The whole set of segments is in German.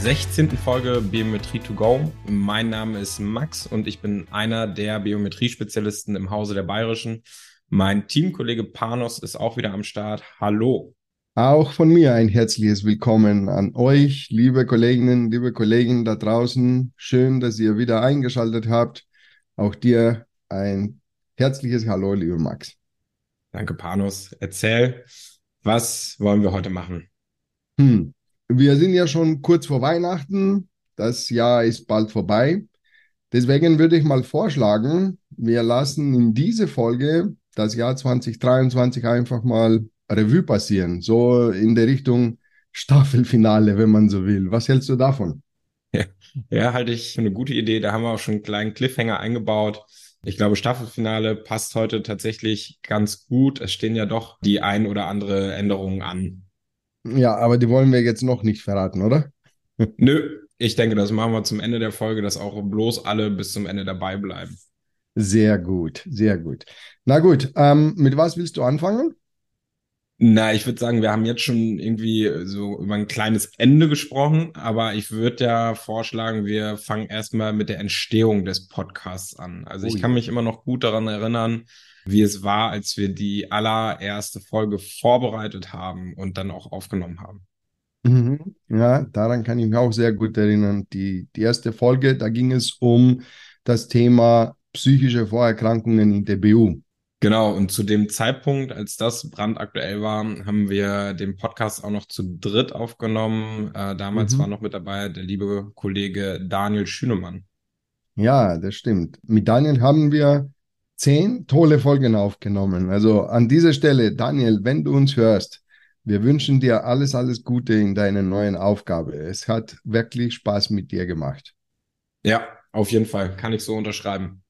16. Folge Biometrie to go. Mein Name ist Max und ich bin einer der Biometrie-Spezialisten im Hause der Bayerischen. Mein Teamkollege Panos ist auch wieder am Start. Hallo. Auch von mir ein herzliches Willkommen an euch, liebe Kolleginnen, liebe Kollegen da draußen. Schön, dass ihr wieder eingeschaltet habt. Auch dir ein herzliches Hallo, lieber Max. Danke, Panos. Erzähl, was wollen wir heute machen? Hm. Wir sind ja schon kurz vor Weihnachten. Das Jahr ist bald vorbei. Deswegen würde ich mal vorschlagen, wir lassen in diese Folge das Jahr 2023 einfach mal Revue passieren. So in der Richtung Staffelfinale, wenn man so will. Was hältst du davon? Ja, ja halte ich für eine gute Idee. Da haben wir auch schon einen kleinen Cliffhanger eingebaut. Ich glaube, Staffelfinale passt heute tatsächlich ganz gut. Es stehen ja doch die ein oder andere Änderungen an. Ja, aber die wollen wir jetzt noch nicht verraten, oder? Nö, ich denke, das machen wir zum Ende der Folge, dass auch bloß alle bis zum Ende dabei bleiben. Sehr gut, sehr gut. Na gut, ähm, mit was willst du anfangen? Na, ich würde sagen, wir haben jetzt schon irgendwie so über ein kleines Ende gesprochen, aber ich würde ja vorschlagen, wir fangen erstmal mit der Entstehung des Podcasts an. Also ich kann mich immer noch gut daran erinnern, wie es war, als wir die allererste Folge vorbereitet haben und dann auch aufgenommen haben. Mhm. Ja, daran kann ich mich auch sehr gut erinnern. Die, die erste Folge, da ging es um das Thema psychische Vorerkrankungen in der BU. Genau, und zu dem Zeitpunkt, als das brandaktuell war, haben wir den Podcast auch noch zu dritt aufgenommen. Äh, damals mhm. war noch mit dabei der liebe Kollege Daniel Schünemann. Ja, das stimmt. Mit Daniel haben wir zehn tolle Folgen aufgenommen. Also an dieser Stelle, Daniel, wenn du uns hörst, wir wünschen dir alles, alles Gute in deiner neuen Aufgabe. Es hat wirklich Spaß mit dir gemacht. Ja, auf jeden Fall. Kann ich so unterschreiben.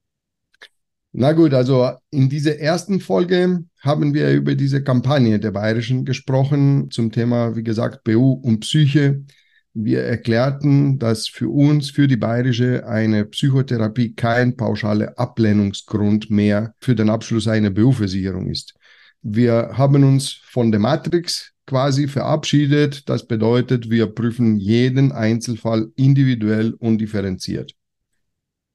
Na gut, also in dieser ersten Folge haben wir über diese Kampagne der Bayerischen gesprochen zum Thema, wie gesagt, BU und Psyche. Wir erklärten, dass für uns, für die Bayerische, eine Psychotherapie kein pauschaler Ablehnungsgrund mehr für den Abschluss einer BU-Versicherung ist. Wir haben uns von der Matrix quasi verabschiedet. Das bedeutet, wir prüfen jeden Einzelfall individuell und differenziert.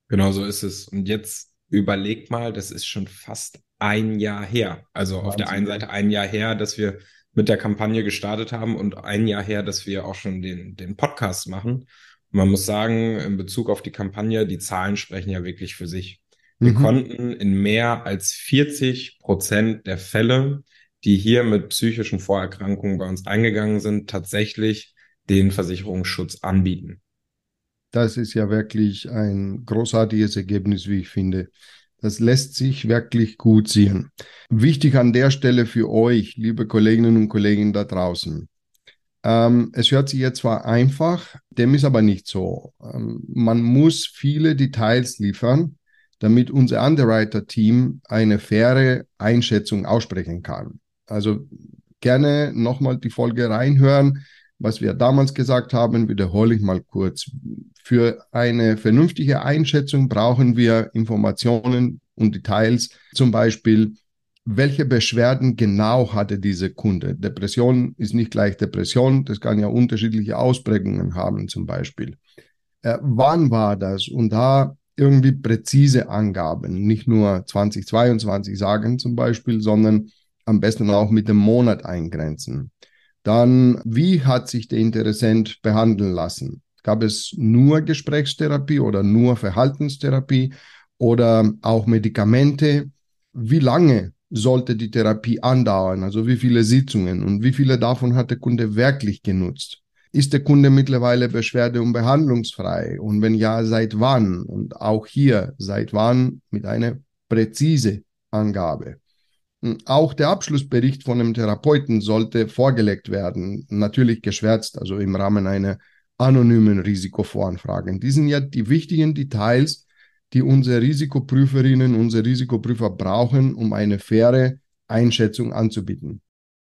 Genau so ist es. Und jetzt überlegt mal, das ist schon fast ein Jahr her. Also Wahnsinn. auf der einen Seite ein Jahr her, dass wir mit der Kampagne gestartet haben und ein Jahr her, dass wir auch schon den, den Podcast machen. man muss sagen, in Bezug auf die Kampagne, die Zahlen sprechen ja wirklich für sich. Wir mhm. konnten in mehr als 40 Prozent der Fälle, die hier mit psychischen Vorerkrankungen bei uns eingegangen sind, tatsächlich den Versicherungsschutz anbieten. Das ist ja wirklich ein großartiges Ergebnis, wie ich finde. Das lässt sich wirklich gut sehen. Wichtig an der Stelle für euch, liebe Kolleginnen und Kollegen da draußen. Ähm, es hört sich jetzt zwar einfach, dem ist aber nicht so. Ähm, man muss viele Details liefern, damit unser Underwriter-Team eine faire Einschätzung aussprechen kann. Also gerne nochmal die Folge reinhören. Was wir damals gesagt haben, wiederhole ich mal kurz. Für eine vernünftige Einschätzung brauchen wir Informationen und Details, zum Beispiel, welche Beschwerden genau hatte diese Kunde. Depression ist nicht gleich Depression, das kann ja unterschiedliche Ausprägungen haben zum Beispiel. Äh, wann war das? Und da irgendwie präzise Angaben, nicht nur 2022 sagen zum Beispiel, sondern am besten auch mit dem Monat eingrenzen. Dann, wie hat sich der Interessent behandeln lassen? Gab es nur Gesprächstherapie oder nur Verhaltenstherapie oder auch Medikamente? Wie lange sollte die Therapie andauern? Also wie viele Sitzungen und wie viele davon hat der Kunde wirklich genutzt? Ist der Kunde mittlerweile beschwerde- und behandlungsfrei? Und wenn ja, seit wann? Und auch hier, seit wann mit einer präzise Angabe. Auch der Abschlussbericht von einem Therapeuten sollte vorgelegt werden, natürlich geschwärzt, also im Rahmen einer anonymen Risikovoranfrage. Die sind ja die wichtigen Details, die unsere Risikoprüferinnen, unsere Risikoprüfer brauchen, um eine faire Einschätzung anzubieten.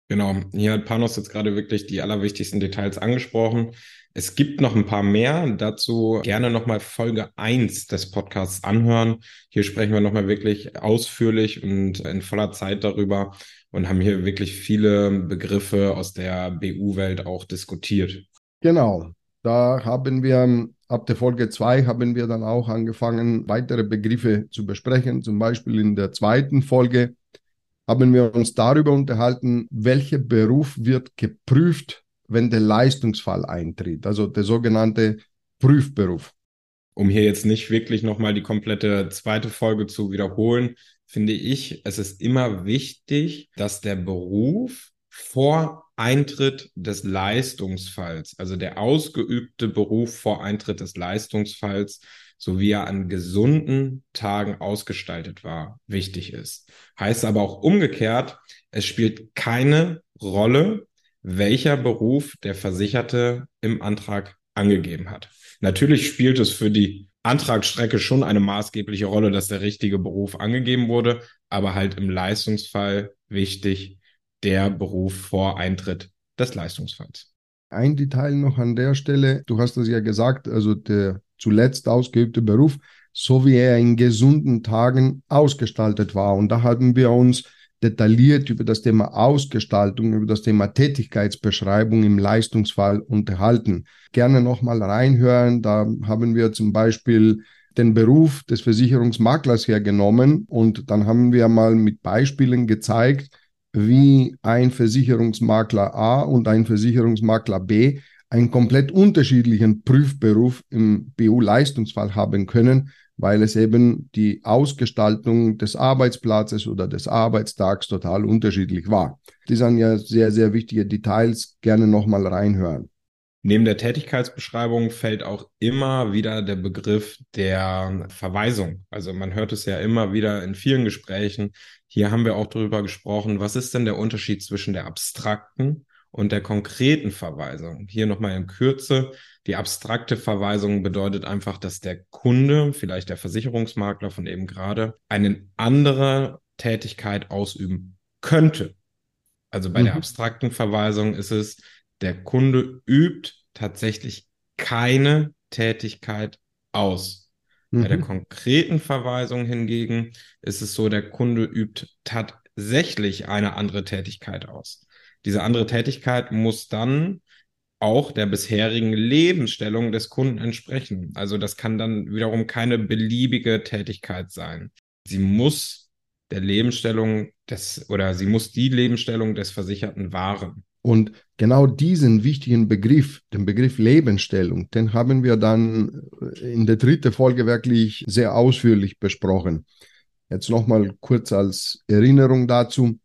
Genau, hier hat Panos jetzt gerade wirklich die allerwichtigsten Details angesprochen. Es gibt noch ein paar mehr. Dazu gerne nochmal Folge 1 des Podcasts anhören. Hier sprechen wir nochmal wirklich ausführlich und in voller Zeit darüber und haben hier wirklich viele Begriffe aus der BU-Welt auch diskutiert. Genau. Da haben wir ab der Folge 2 haben wir dann auch angefangen, weitere Begriffe zu besprechen. Zum Beispiel in der zweiten Folge haben wir uns darüber unterhalten, welcher Beruf wird geprüft wenn der Leistungsfall eintritt, also der sogenannte Prüfberuf. Um hier jetzt nicht wirklich nochmal die komplette zweite Folge zu wiederholen, finde ich, es ist immer wichtig, dass der Beruf vor Eintritt des Leistungsfalls, also der ausgeübte Beruf vor Eintritt des Leistungsfalls, so wie er an gesunden Tagen ausgestaltet war, wichtig ist. Heißt aber auch umgekehrt, es spielt keine Rolle, welcher Beruf der Versicherte im Antrag angegeben hat. Natürlich spielt es für die Antragsstrecke schon eine maßgebliche Rolle, dass der richtige Beruf angegeben wurde, aber halt im Leistungsfall wichtig der Beruf vor Eintritt des Leistungsfalls. Ein Detail noch an der Stelle, du hast es ja gesagt, also der zuletzt ausgeübte Beruf, so wie er in gesunden Tagen ausgestaltet war. Und da haben wir uns detailliert über das Thema Ausgestaltung, über das Thema Tätigkeitsbeschreibung im Leistungsfall unterhalten. Gerne nochmal reinhören. Da haben wir zum Beispiel den Beruf des Versicherungsmaklers hergenommen und dann haben wir mal mit Beispielen gezeigt, wie ein Versicherungsmakler A und ein Versicherungsmakler B einen komplett unterschiedlichen Prüfberuf im BU-Leistungsfall haben können weil es eben die Ausgestaltung des Arbeitsplatzes oder des Arbeitstags total unterschiedlich war. Die sind ja sehr, sehr wichtige Details. Gerne nochmal reinhören. Neben der Tätigkeitsbeschreibung fällt auch immer wieder der Begriff der Verweisung. Also man hört es ja immer wieder in vielen Gesprächen. Hier haben wir auch darüber gesprochen, was ist denn der Unterschied zwischen der abstrakten und der konkreten Verweisung. Hier nochmal in Kürze. Die abstrakte Verweisung bedeutet einfach, dass der Kunde, vielleicht der Versicherungsmakler von eben gerade, eine andere Tätigkeit ausüben könnte. Also bei mhm. der abstrakten Verweisung ist es, der Kunde übt tatsächlich keine Tätigkeit aus. Mhm. Bei der mhm. konkreten Verweisung hingegen ist es so, der Kunde übt tatsächlich eine andere Tätigkeit aus. Diese andere Tätigkeit muss dann auch der bisherigen Lebensstellung des Kunden entsprechen. Also das kann dann wiederum keine beliebige Tätigkeit sein. Sie muss der Lebensstellung des oder sie muss die Lebensstellung des Versicherten wahren. Und genau diesen wichtigen Begriff, den Begriff Lebensstellung, den haben wir dann in der dritten Folge wirklich sehr ausführlich besprochen. Jetzt nochmal kurz als Erinnerung dazu.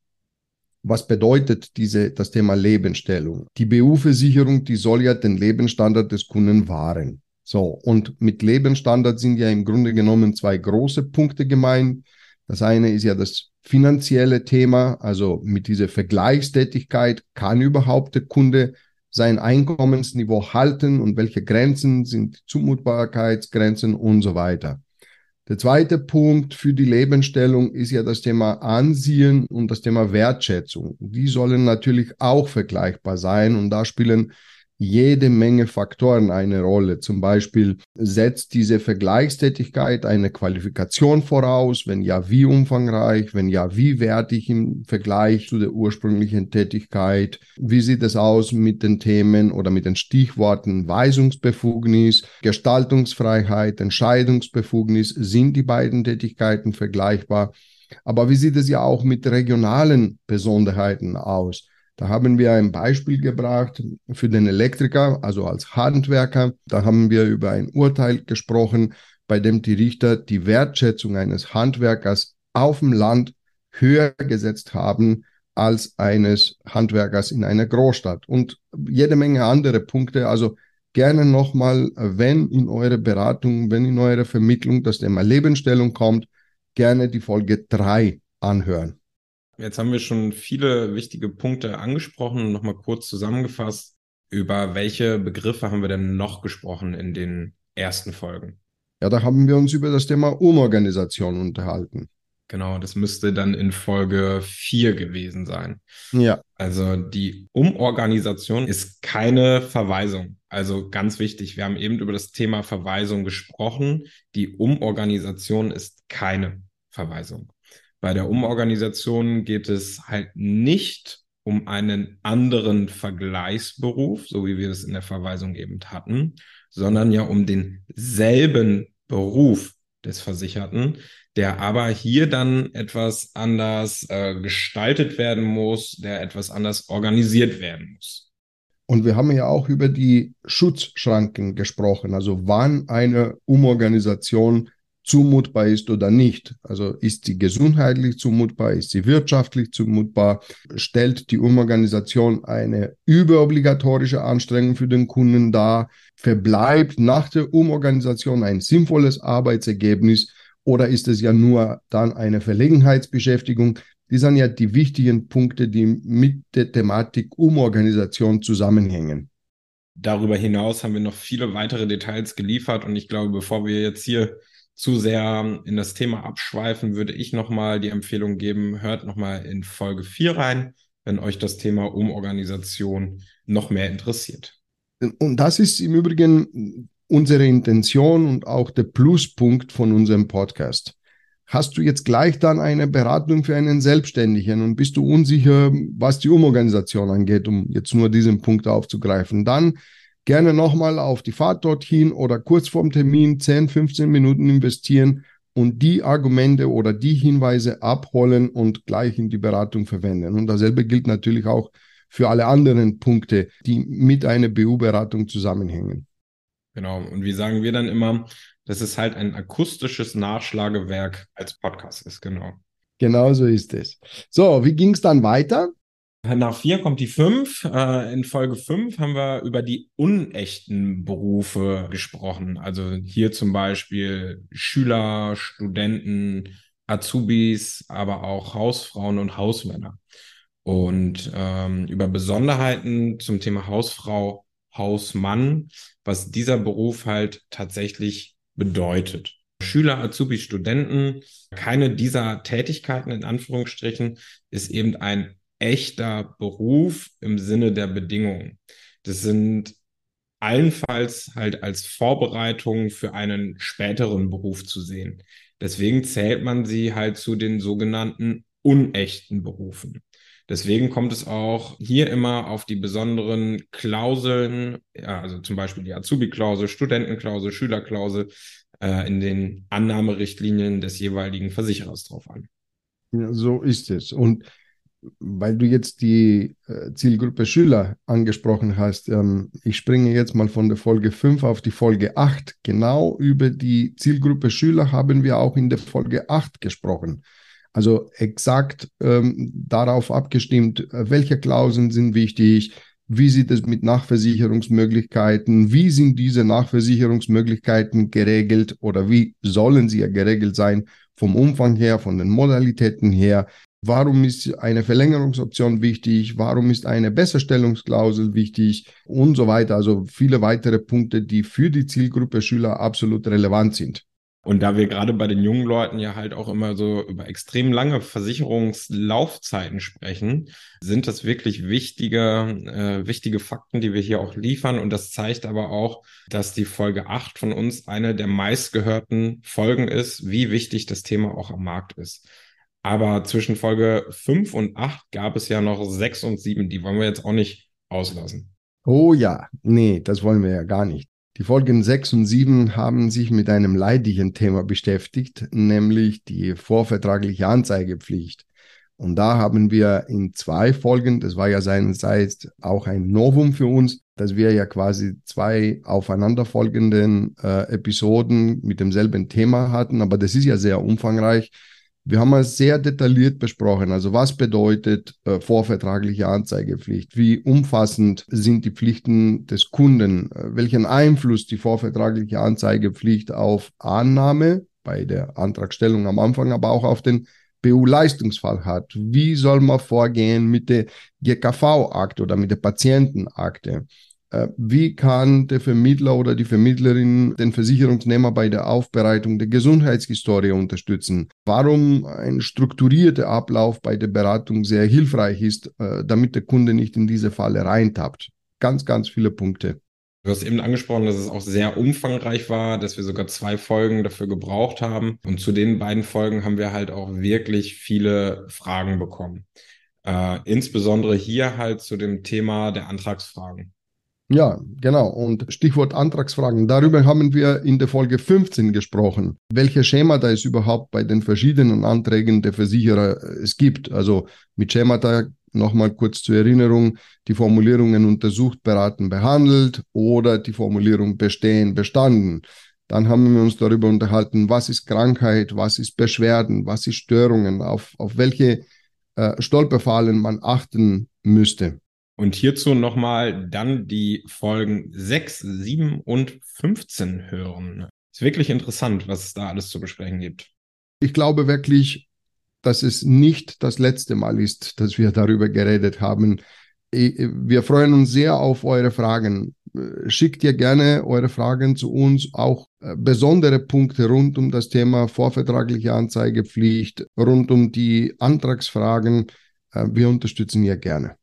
Was bedeutet diese, das Thema Lebensstellung? Die BU-Versicherung, die soll ja den Lebensstandard des Kunden wahren. So. Und mit Lebensstandard sind ja im Grunde genommen zwei große Punkte gemeint. Das eine ist ja das finanzielle Thema, also mit dieser Vergleichstätigkeit kann überhaupt der Kunde sein Einkommensniveau halten und welche Grenzen sind Zumutbarkeitsgrenzen und so weiter. Der zweite Punkt für die Lebensstellung ist ja das Thema Ansehen und das Thema Wertschätzung. Die sollen natürlich auch vergleichbar sein und da spielen jede Menge Faktoren eine Rolle. Zum Beispiel setzt diese Vergleichstätigkeit eine Qualifikation voraus? Wenn ja, wie umfangreich? Wenn ja, wie wertig im Vergleich zu der ursprünglichen Tätigkeit? Wie sieht es aus mit den Themen oder mit den Stichworten Weisungsbefugnis, Gestaltungsfreiheit, Entscheidungsbefugnis? Sind die beiden Tätigkeiten vergleichbar? Aber wie sieht es ja auch mit regionalen Besonderheiten aus? Da haben wir ein Beispiel gebracht für den Elektriker, also als Handwerker. Da haben wir über ein Urteil gesprochen, bei dem die Richter die Wertschätzung eines Handwerkers auf dem Land höher gesetzt haben als eines Handwerkers in einer Großstadt und jede Menge andere Punkte. Also gerne nochmal, wenn in eure Beratung, wenn in eure Vermittlung das Thema Lebensstellung kommt, gerne die Folge drei anhören. Jetzt haben wir schon viele wichtige Punkte angesprochen. Nochmal kurz zusammengefasst. Über welche Begriffe haben wir denn noch gesprochen in den ersten Folgen? Ja, da haben wir uns über das Thema Umorganisation unterhalten. Genau, das müsste dann in Folge 4 gewesen sein. Ja. Also die Umorganisation ist keine Verweisung. Also ganz wichtig, wir haben eben über das Thema Verweisung gesprochen. Die Umorganisation ist keine Verweisung. Bei der Umorganisation geht es halt nicht um einen anderen Vergleichsberuf, so wie wir es in der Verweisung eben hatten, sondern ja um denselben Beruf des Versicherten, der aber hier dann etwas anders äh, gestaltet werden muss, der etwas anders organisiert werden muss. Und wir haben ja auch über die Schutzschranken gesprochen, also wann eine Umorganisation zumutbar ist oder nicht. Also ist sie gesundheitlich zumutbar, ist sie wirtschaftlich zumutbar, stellt die Umorganisation eine überobligatorische Anstrengung für den Kunden dar, verbleibt nach der Umorganisation ein sinnvolles Arbeitsergebnis oder ist es ja nur dann eine Verlegenheitsbeschäftigung? Die sind ja die wichtigen Punkte, die mit der Thematik Umorganisation zusammenhängen. Darüber hinaus haben wir noch viele weitere Details geliefert und ich glaube, bevor wir jetzt hier zu sehr in das Thema abschweifen, würde ich nochmal die Empfehlung geben, hört nochmal in Folge 4 rein, wenn euch das Thema Umorganisation noch mehr interessiert. Und das ist im Übrigen unsere Intention und auch der Pluspunkt von unserem Podcast. Hast du jetzt gleich dann eine Beratung für einen Selbstständigen und bist du unsicher, was die Umorganisation angeht, um jetzt nur diesen Punkt aufzugreifen, dann gerne nochmal auf die Fahrt dorthin oder kurz vorm Termin 10, 15 Minuten investieren und die Argumente oder die Hinweise abholen und gleich in die Beratung verwenden. Und dasselbe gilt natürlich auch für alle anderen Punkte, die mit einer BU-Beratung zusammenhängen. Genau. Und wie sagen wir dann immer, dass es halt ein akustisches Nachschlagewerk als Podcast ist, genau. Genau so ist es. So, wie ging es dann weiter? Nach vier kommt die fünf. Äh, in Folge fünf haben wir über die unechten Berufe gesprochen. Also hier zum Beispiel Schüler, Studenten, Azubis, aber auch Hausfrauen und Hausmänner. Und ähm, über Besonderheiten zum Thema Hausfrau, Hausmann, was dieser Beruf halt tatsächlich bedeutet. Schüler, Azubis, Studenten, keine dieser Tätigkeiten in Anführungsstrichen ist eben ein echter Beruf im Sinne der Bedingungen. Das sind allenfalls halt als Vorbereitung für einen späteren Beruf zu sehen. Deswegen zählt man sie halt zu den sogenannten unechten Berufen. Deswegen kommt es auch hier immer auf die besonderen Klauseln, also zum Beispiel die Azubi-Klausel, Studentenklausel, Schülerklausel äh, in den Annahmerichtlinien des jeweiligen Versicherers drauf an. Ja, so ist es. Und weil du jetzt die äh, Zielgruppe Schüler angesprochen hast, ähm, ich springe jetzt mal von der Folge 5 auf die Folge 8. Genau über die Zielgruppe Schüler haben wir auch in der Folge 8 gesprochen. Also exakt ähm, darauf abgestimmt, äh, welche Klauseln sind wichtig, wie sieht es mit Nachversicherungsmöglichkeiten, wie sind diese Nachversicherungsmöglichkeiten geregelt oder wie sollen sie ja geregelt sein vom Umfang her, von den Modalitäten her, Warum ist eine Verlängerungsoption wichtig? Warum ist eine Besserstellungsklausel wichtig? Und so weiter. Also viele weitere Punkte, die für die Zielgruppe Schüler absolut relevant sind. Und da wir gerade bei den jungen Leuten ja halt auch immer so über extrem lange Versicherungslaufzeiten sprechen, sind das wirklich wichtige, äh, wichtige Fakten, die wir hier auch liefern. Und das zeigt aber auch, dass die Folge 8 von uns eine der meistgehörten Folgen ist, wie wichtig das Thema auch am Markt ist. Aber zwischen Folge 5 und 8 gab es ja noch 6 und 7. Die wollen wir jetzt auch nicht auslassen. Oh ja, nee, das wollen wir ja gar nicht. Die Folgen 6 und 7 haben sich mit einem leidigen Thema beschäftigt, nämlich die vorvertragliche Anzeigepflicht. Und da haben wir in zwei Folgen, das war ja seinerseits auch ein Novum für uns, dass wir ja quasi zwei aufeinanderfolgenden äh, Episoden mit demselben Thema hatten, aber das ist ja sehr umfangreich. Wir haben es sehr detailliert besprochen. Also was bedeutet äh, vorvertragliche Anzeigepflicht? Wie umfassend sind die Pflichten des Kunden? Äh, welchen Einfluss die vorvertragliche Anzeigepflicht auf Annahme bei der Antragstellung am Anfang, aber auch auf den BU-Leistungsfall hat. Wie soll man vorgehen mit der GKV-Akte oder mit der Patientenakte? Äh, wie kann der Vermittler oder die Vermittlerin den Versicherungsnehmer bei der Aufbereitung der Gesundheitshistorie unterstützen? Warum ein strukturierter Ablauf bei der Beratung sehr hilfreich ist, äh, damit der Kunde nicht in diese Falle reintappt? Ganz, ganz viele Punkte. Du hast eben angesprochen, dass es auch sehr umfangreich war, dass wir sogar zwei Folgen dafür gebraucht haben. Und zu den beiden Folgen haben wir halt auch wirklich viele Fragen bekommen. Äh, insbesondere hier halt zu dem Thema der Antragsfragen. Ja, genau. Und Stichwort Antragsfragen. Darüber haben wir in der Folge 15 gesprochen. Welche Schemata es überhaupt bei den verschiedenen Anträgen der Versicherer äh, es gibt. Also mit Schemata nochmal kurz zur Erinnerung, die Formulierungen untersucht, beraten, behandelt oder die Formulierung bestehen, bestanden. Dann haben wir uns darüber unterhalten, was ist Krankheit, was ist Beschwerden, was ist Störungen, auf, auf welche äh, Stolperfallen man achten müsste. Und hierzu nochmal dann die Folgen 6, 7 und 15 hören. Ist wirklich interessant, was es da alles zu besprechen gibt. Ich glaube wirklich, dass es nicht das letzte Mal ist, dass wir darüber geredet haben. Wir freuen uns sehr auf eure Fragen. Schickt ihr gerne eure Fragen zu uns, auch äh, besondere Punkte rund um das Thema vorvertragliche Anzeigepflicht, rund um die Antragsfragen. Äh, wir unterstützen ihr gerne.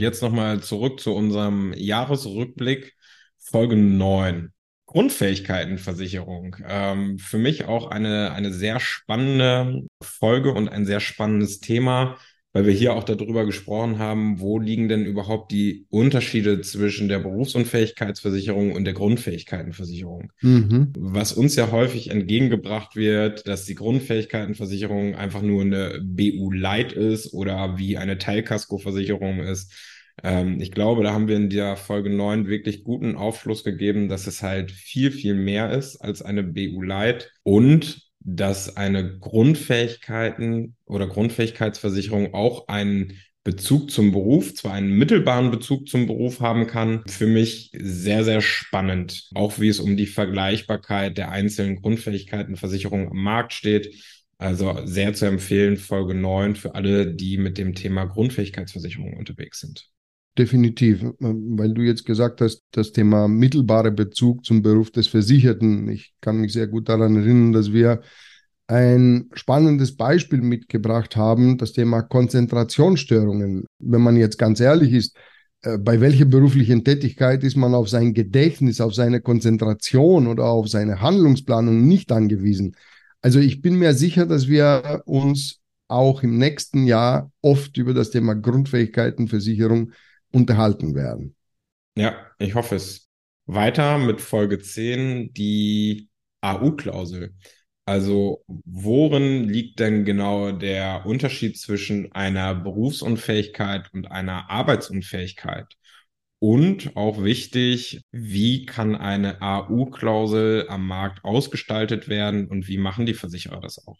Jetzt nochmal zurück zu unserem Jahresrückblick, Folge 9. Grundfähigkeitenversicherung. Ähm, für mich auch eine, eine sehr spannende Folge und ein sehr spannendes Thema, weil wir hier auch darüber gesprochen haben, wo liegen denn überhaupt die Unterschiede zwischen der Berufsunfähigkeitsversicherung und der Grundfähigkeitenversicherung. Mhm. Was uns ja häufig entgegengebracht wird, dass die Grundfähigkeitenversicherung einfach nur eine BU Light ist oder wie eine Teilkaskoversicherung ist. Ähm, ich glaube, da haben wir in der Folge 9 wirklich guten Aufschluss gegeben, dass es halt viel, viel mehr ist als eine BU Light und dass eine Grundfähigkeiten oder Grundfähigkeitsversicherung auch einen Bezug zum Beruf, zwar einen mittelbaren Bezug zum Beruf haben kann, für mich sehr, sehr spannend. Auch wie es um die Vergleichbarkeit der einzelnen Grundfähigkeitenversicherungen am Markt steht. Also sehr zu empfehlen, Folge 9 für alle, die mit dem Thema Grundfähigkeitsversicherung unterwegs sind. Definitiv, weil du jetzt gesagt hast, das Thema mittelbarer Bezug zum Beruf des Versicherten. Ich kann mich sehr gut daran erinnern, dass wir ein spannendes Beispiel mitgebracht haben, das Thema Konzentrationsstörungen. Wenn man jetzt ganz ehrlich ist, äh, bei welcher beruflichen Tätigkeit ist man auf sein Gedächtnis, auf seine Konzentration oder auf seine Handlungsplanung nicht angewiesen? Also ich bin mir sicher, dass wir uns auch im nächsten Jahr oft über das Thema Grundfähigkeitenversicherung unterhalten werden. Ja, ich hoffe es. Weiter mit Folge 10, die AU-Klausel. Also worin liegt denn genau der Unterschied zwischen einer Berufsunfähigkeit und einer Arbeitsunfähigkeit? Und auch wichtig, wie kann eine AU-Klausel am Markt ausgestaltet werden und wie machen die Versicherer das auch?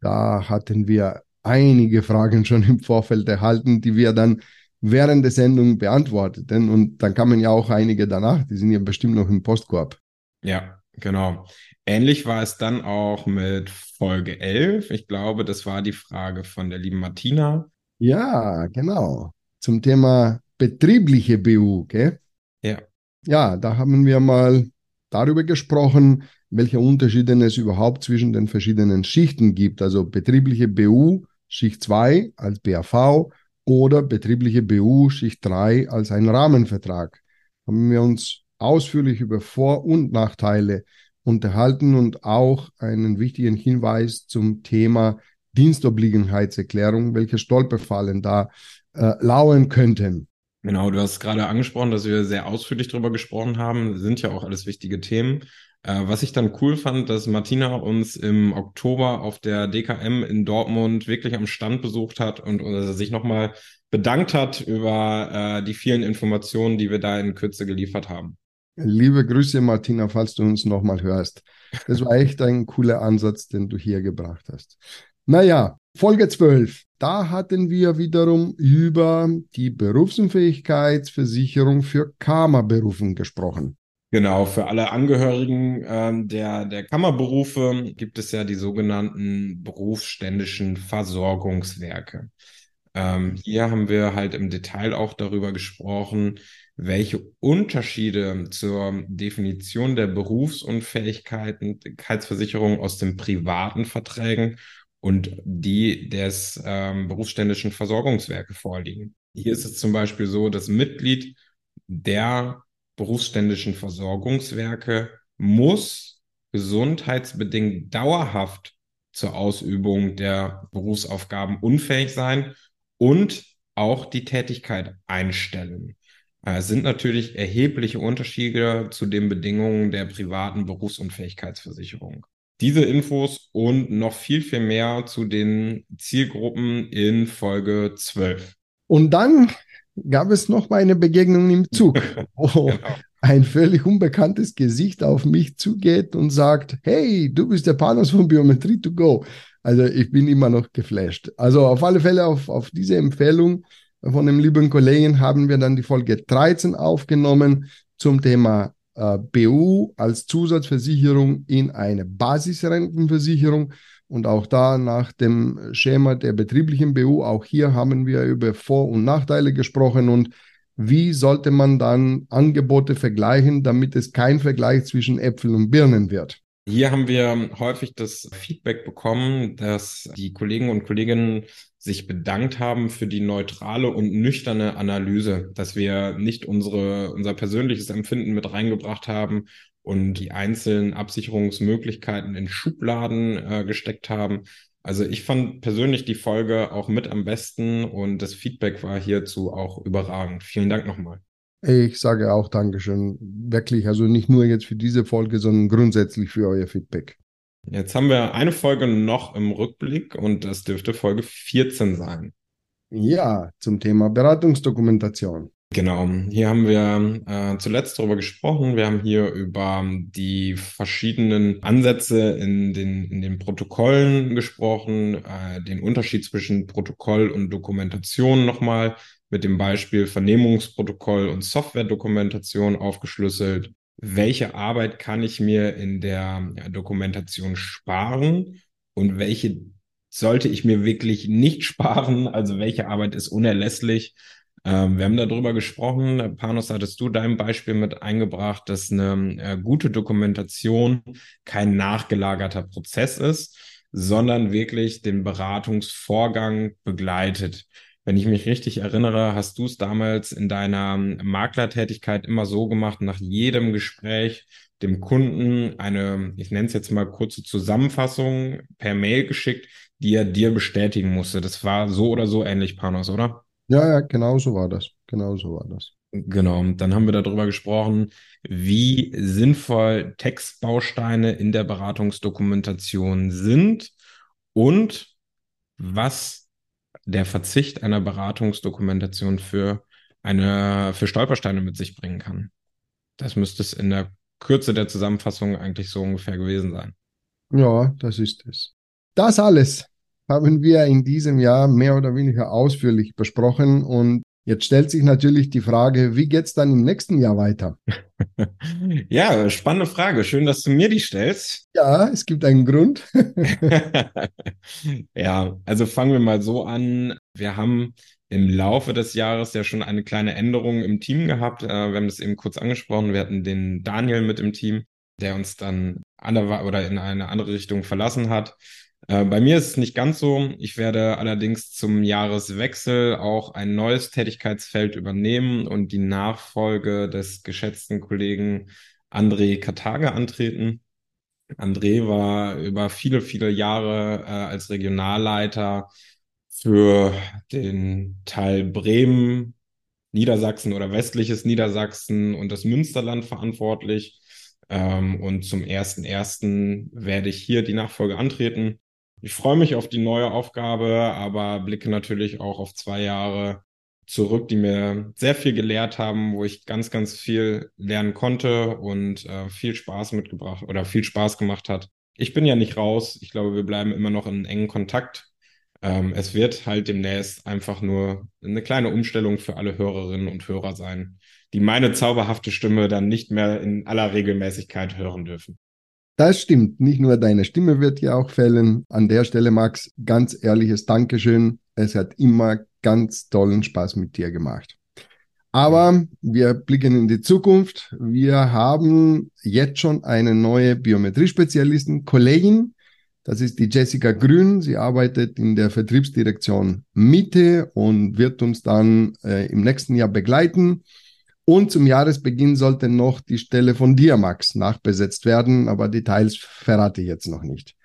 Da hatten wir einige Fragen schon im Vorfeld erhalten, die wir dann während der Sendung beantwortet. Denn, und dann kamen ja auch einige danach, die sind ja bestimmt noch im Postkorb. Ja, genau. Ähnlich war es dann auch mit Folge 11. Ich glaube, das war die Frage von der lieben Martina. Ja, genau. Zum Thema betriebliche BU, gell? Ja. Ja, da haben wir mal darüber gesprochen, welche Unterschiede es überhaupt zwischen den verschiedenen Schichten gibt. Also betriebliche BU, Schicht 2 als BAV oder betriebliche BU Schicht 3 als ein Rahmenvertrag. Haben wir uns ausführlich über Vor- und Nachteile unterhalten und auch einen wichtigen Hinweis zum Thema Dienstobliegenheitserklärung, welche Stolperfallen da äh, lauern könnten. Genau, du hast gerade angesprochen, dass wir sehr ausführlich darüber gesprochen haben. Das sind ja auch alles wichtige Themen. Äh, was ich dann cool fand, dass Martina uns im Oktober auf der DKM in Dortmund wirklich am Stand besucht hat und äh, sich nochmal bedankt hat über äh, die vielen Informationen, die wir da in Kürze geliefert haben. Liebe Grüße, Martina, falls du uns nochmal hörst. Das war echt ein cooler Ansatz, den du hier gebracht hast. Naja, Folge 12. Da hatten wir wiederum über die Berufsunfähigkeitsversicherung für Kammerberufen gesprochen. Genau, für alle Angehörigen ähm, der, der Kammerberufe gibt es ja die sogenannten berufsständischen Versorgungswerke. Ähm, hier haben wir halt im Detail auch darüber gesprochen, welche Unterschiede zur Definition der Berufsunfähigkeitsversicherung aus den privaten Verträgen und die des ähm, berufsständischen Versorgungswerke vorliegen. Hier ist es zum Beispiel so, dass Mitglied der berufsständischen Versorgungswerke muss gesundheitsbedingt dauerhaft zur Ausübung der Berufsaufgaben unfähig sein und auch die Tätigkeit einstellen. Äh, es sind natürlich erhebliche Unterschiede zu den Bedingungen der privaten Berufsunfähigkeitsversicherung. Diese Infos und noch viel, viel mehr zu den Zielgruppen in Folge 12. Und dann gab es noch mal eine Begegnung im Zug, wo genau. ein völlig unbekanntes Gesicht auf mich zugeht und sagt, hey, du bist der Panos von Biometrie to go. Also ich bin immer noch geflasht. Also auf alle Fälle auf, auf diese Empfehlung von dem lieben Kollegen haben wir dann die Folge 13 aufgenommen zum Thema äh, BU als Zusatzversicherung in eine Basisrentenversicherung. Und auch da nach dem Schema der betrieblichen BU, auch hier haben wir über Vor- und Nachteile gesprochen und wie sollte man dann Angebote vergleichen, damit es kein Vergleich zwischen Äpfeln und Birnen wird. Hier haben wir häufig das Feedback bekommen, dass die Kollegen und Kolleginnen sich bedankt haben für die neutrale und nüchterne Analyse, dass wir nicht unsere, unser persönliches Empfinden mit reingebracht haben und die einzelnen Absicherungsmöglichkeiten in Schubladen äh, gesteckt haben. Also ich fand persönlich die Folge auch mit am besten und das Feedback war hierzu auch überragend. Vielen Dank nochmal. Ich sage auch Dankeschön. Wirklich, also nicht nur jetzt für diese Folge, sondern grundsätzlich für euer Feedback. Jetzt haben wir eine Folge noch im Rückblick und das dürfte Folge 14 sein. Ja, zum Thema Beratungsdokumentation. Genau, hier haben wir äh, zuletzt darüber gesprochen. Wir haben hier über die verschiedenen Ansätze in den, in den Protokollen gesprochen, äh, den Unterschied zwischen Protokoll und Dokumentation nochmal mit dem Beispiel Vernehmungsprotokoll und Softwaredokumentation aufgeschlüsselt welche Arbeit kann ich mir in der Dokumentation sparen und welche sollte ich mir wirklich nicht sparen, also welche Arbeit ist unerlässlich. Ähm, wir haben darüber gesprochen, Panos, hattest du dein Beispiel mit eingebracht, dass eine äh, gute Dokumentation kein nachgelagerter Prozess ist, sondern wirklich den Beratungsvorgang begleitet. Wenn ich mich richtig erinnere, hast du es damals in deiner Maklertätigkeit immer so gemacht, nach jedem Gespräch dem Kunden eine, ich nenne es jetzt mal kurze Zusammenfassung per Mail geschickt, die er dir bestätigen musste. Das war so oder so ähnlich, Panos, oder? Ja, ja, genau so war das. Genau so war das. Genau, dann haben wir darüber gesprochen, wie sinnvoll Textbausteine in der Beratungsdokumentation sind und was der Verzicht einer Beratungsdokumentation für eine, für Stolpersteine mit sich bringen kann. Das müsste es in der Kürze der Zusammenfassung eigentlich so ungefähr gewesen sein. Ja, das ist es. Das alles haben wir in diesem Jahr mehr oder weniger ausführlich besprochen und Jetzt stellt sich natürlich die Frage, wie geht's dann im nächsten Jahr weiter? ja, spannende Frage. Schön, dass du mir die stellst. Ja, es gibt einen Grund. ja, also fangen wir mal so an. Wir haben im Laufe des Jahres ja schon eine kleine Änderung im Team gehabt. Äh, wir haben das eben kurz angesprochen. Wir hatten den Daniel mit im Team, der uns dann andere oder in eine andere Richtung verlassen hat. Äh, bei mir ist es nicht ganz so. Ich werde allerdings zum Jahreswechsel auch ein neues Tätigkeitsfeld übernehmen und die Nachfolge des geschätzten Kollegen André Kartage antreten. André war über viele, viele Jahre äh, als Regionalleiter für den Teil Bremen, Niedersachsen oder westliches Niedersachsen und das Münsterland verantwortlich Ähm, und zum 1.1. werde ich hier die Nachfolge antreten. Ich freue mich auf die neue Aufgabe, aber blicke natürlich auch auf zwei Jahre zurück, die mir sehr viel gelehrt haben, wo ich ganz, ganz viel lernen konnte und äh, viel Spaß mitgebracht oder viel Spaß gemacht hat. Ich bin ja nicht raus. Ich glaube, wir bleiben immer noch in engen Kontakt. Ähm, es wird halt demnächst einfach nur eine kleine Umstellung für alle Hörerinnen und Hörer sein, die meine zauberhafte Stimme dann nicht mehr in aller Regelmäßigkeit hören dürfen. Das stimmt. Nicht nur deine Stimme wird ja auch fällen. An der Stelle, Max, ganz ehrliches Dankeschön. Es hat immer ganz tollen Spaß mit dir gemacht. Aber wir blicken in die Zukunft. Wir haben jetzt schon eine neue Biometriespezialistin, Kollegin. Das ist die Jessica Grün. Sie arbeitet in der Vertriebsdirektion Mitte und wird uns dann äh, im nächsten Jahr begleiten. Und zum Jahresbeginn sollte noch die Stelle von dir, Max, nachbesetzt werden, aber Details verrate ich jetzt noch nicht.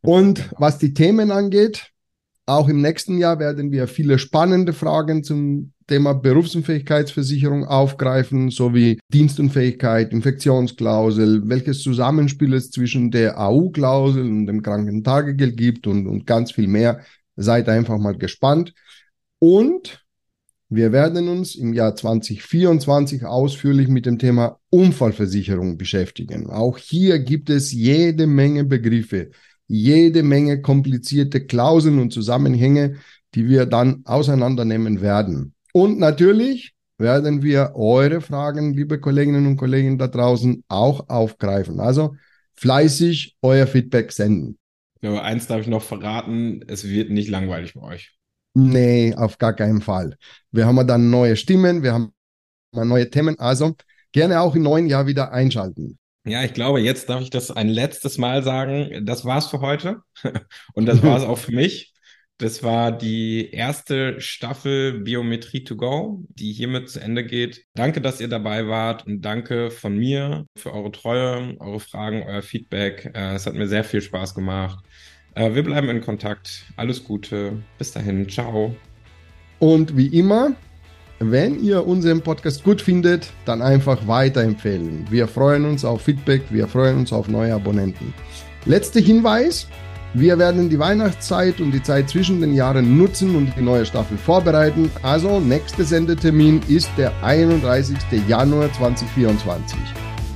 Und was die Themen angeht, auch im nächsten Jahr werden wir viele spannende Fragen zum Thema Berufsunfähigkeitsversicherung aufgreifen, sowie Dienstunfähigkeit, Infektionsklausel, welches Zusammenspiel es zwischen der AU-Klausel und dem Krankentagegeld gibt und, und ganz viel mehr. Seid einfach mal gespannt. Und wir werden uns im Jahr 2024 ausführlich mit dem Thema Unfallversicherung beschäftigen. Auch hier gibt es jede Menge Begriffe, jede Menge komplizierte Klauseln und Zusammenhänge, die wir dann auseinandernehmen werden. Und natürlich werden wir eure Fragen, liebe Kolleginnen und Kollegen da draußen, auch aufgreifen. Also fleißig euer Feedback senden. Aber eins darf ich noch verraten, es wird nicht langweilig bei euch. Nee, auf gar keinen Fall. Wir haben dann neue Stimmen, wir haben neue Themen. Also gerne auch im neuen Jahr wieder einschalten. Ja, ich glaube, jetzt darf ich das ein letztes Mal sagen. Das war's für heute. Und das war's auch für mich. Das war die erste Staffel Biometrie to go, die hiermit zu Ende geht. Danke, dass ihr dabei wart und danke von mir für eure Treue, eure Fragen, euer Feedback. Äh, es hat mir sehr viel Spaß gemacht. Äh, wir bleiben in Kontakt. Alles Gute. Bis dahin. Ciao. Und wie immer, wenn ihr unseren Podcast gut findet, dann einfach weiterempfehlen. Wir freuen uns auf Feedback, wir freuen uns auf neue Abonnenten. Letzter Hinweis, wir werden die Weihnachtszeit und die Zeit zwischen den Jahren nutzen und die neue Staffel vorbereiten. Also, nächster Sendetermin ist der 31. Januar 2024.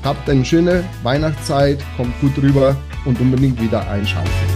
Habt eine schöne Weihnachtszeit, kommt gut rüber und unbedingt wieder einschalten.